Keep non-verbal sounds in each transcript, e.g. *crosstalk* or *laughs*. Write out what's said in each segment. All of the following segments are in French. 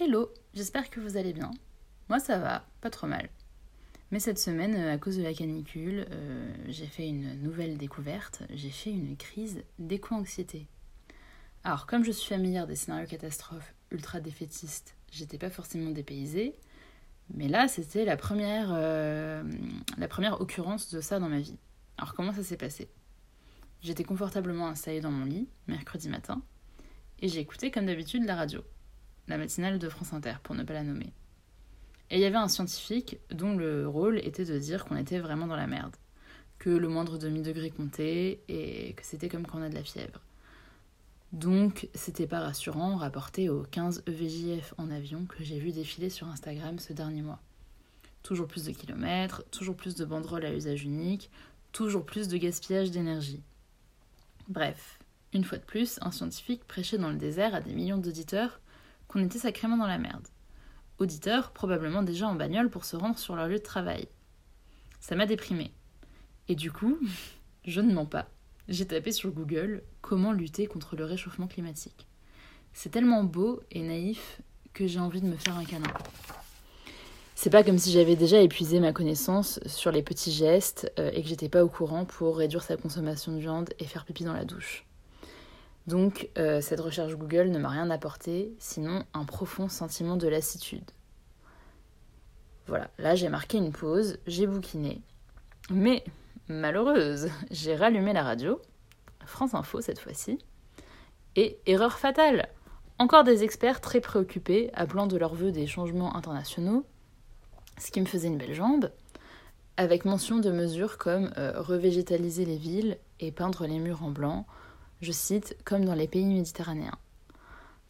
Hello, j'espère que vous allez bien. Moi ça va, pas trop mal. Mais cette semaine, euh, à cause de la canicule, euh, j'ai fait une nouvelle découverte, j'ai fait une crise d'éco-anxiété. Alors comme je suis familière des scénarios catastrophes ultra défaitistes, j'étais pas forcément dépaysée, mais là c'était la première, euh, la première occurrence de ça dans ma vie. Alors comment ça s'est passé? J'étais confortablement installée dans mon lit, mercredi matin, et j'ai écouté comme d'habitude la radio la matinale de France Inter, pour ne pas la nommer. Et il y avait un scientifique dont le rôle était de dire qu'on était vraiment dans la merde, que le moindre demi-degré comptait et que c'était comme quand on a de la fièvre. Donc, c'était pas rassurant rapporté aux 15 EVJF en avion que j'ai vu défiler sur Instagram ce dernier mois. Toujours plus de kilomètres, toujours plus de banderoles à usage unique, toujours plus de gaspillage d'énergie. Bref, une fois de plus, un scientifique prêchait dans le désert à des millions d'auditeurs qu'on était sacrément dans la merde. Auditeurs, probablement déjà en bagnole pour se rendre sur leur lieu de travail. Ça m'a déprimé. Et du coup, *laughs* je ne mens pas. J'ai tapé sur Google comment lutter contre le réchauffement climatique. C'est tellement beau et naïf que j'ai envie de me faire un câlin. C'est pas comme si j'avais déjà épuisé ma connaissance sur les petits gestes euh, et que j'étais pas au courant pour réduire sa consommation de viande et faire pipi dans la douche. Donc euh, cette recherche Google ne m'a rien apporté, sinon un profond sentiment de lassitude. Voilà, là j'ai marqué une pause, j'ai bouquiné. Mais, malheureuse, *laughs* j'ai rallumé la radio, France Info cette fois-ci, et erreur fatale Encore des experts très préoccupés, appelant de leur vœu des changements internationaux, ce qui me faisait une belle jambe, avec mention de mesures comme euh, revégétaliser les villes et peindre les murs en blanc, je cite, comme dans les pays méditerranéens.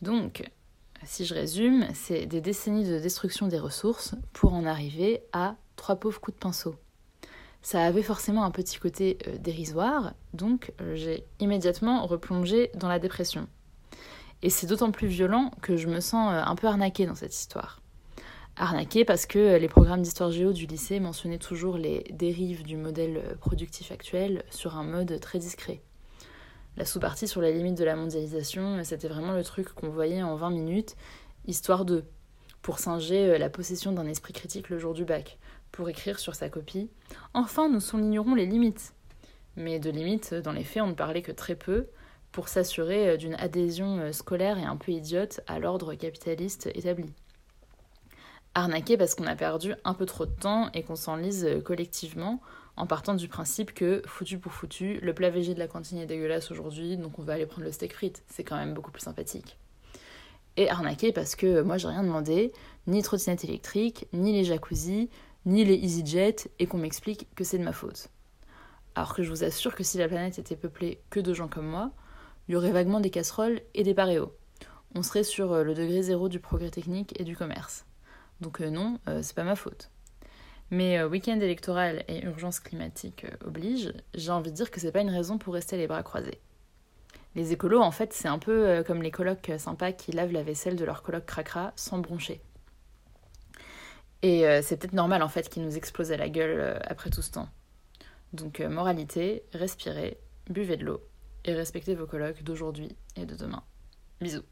Donc, si je résume, c'est des décennies de destruction des ressources pour en arriver à trois pauvres coups de pinceau. Ça avait forcément un petit côté euh, dérisoire, donc euh, j'ai immédiatement replongé dans la dépression. Et c'est d'autant plus violent que je me sens euh, un peu arnaquée dans cette histoire. Arnaquée parce que les programmes d'histoire géo du lycée mentionnaient toujours les dérives du modèle productif actuel sur un mode très discret la sous-partie sur la limite de la mondialisation, c'était vraiment le truc qu'on voyait en 20 minutes, histoire de, pour singer euh, la possession d'un esprit critique le jour du bac, pour écrire sur sa copie Enfin, nous soulignerons les limites. Mais de limites, dans les faits, on ne parlait que très peu, pour s'assurer euh, d'une adhésion euh, scolaire et un peu idiote à l'ordre capitaliste établi. Arnaqué parce qu'on a perdu un peu trop de temps et qu'on s'enlise collectivement en partant du principe que, foutu pour foutu, le plat végé de la cantine est dégueulasse aujourd'hui, donc on va aller prendre le steak frites. C'est quand même beaucoup plus sympathique. Et arnaqué parce que moi j'ai rien demandé, ni trottinette électrique, ni les jacuzzi, ni les EasyJet, et qu'on m'explique que c'est de ma faute. Alors que je vous assure que si la planète était peuplée que de gens comme moi, il y aurait vaguement des casseroles et des paréos. On serait sur euh, le degré zéro du progrès technique et du commerce. Donc euh, non, euh, c'est pas ma faute. Mais euh, week-end électoral et urgence climatique euh, oblige, j'ai envie de dire que c'est pas une raison pour rester les bras croisés. Les écolos, en fait, c'est un peu comme les colocs sympas qui lavent la vaisselle de leur coloc cracra sans broncher. Et c'est peut-être normal, en fait, qu'ils nous explosent à la gueule après tout ce temps. Donc, moralité, respirez, buvez de l'eau et respectez vos colocs d'aujourd'hui et de demain. Bisous.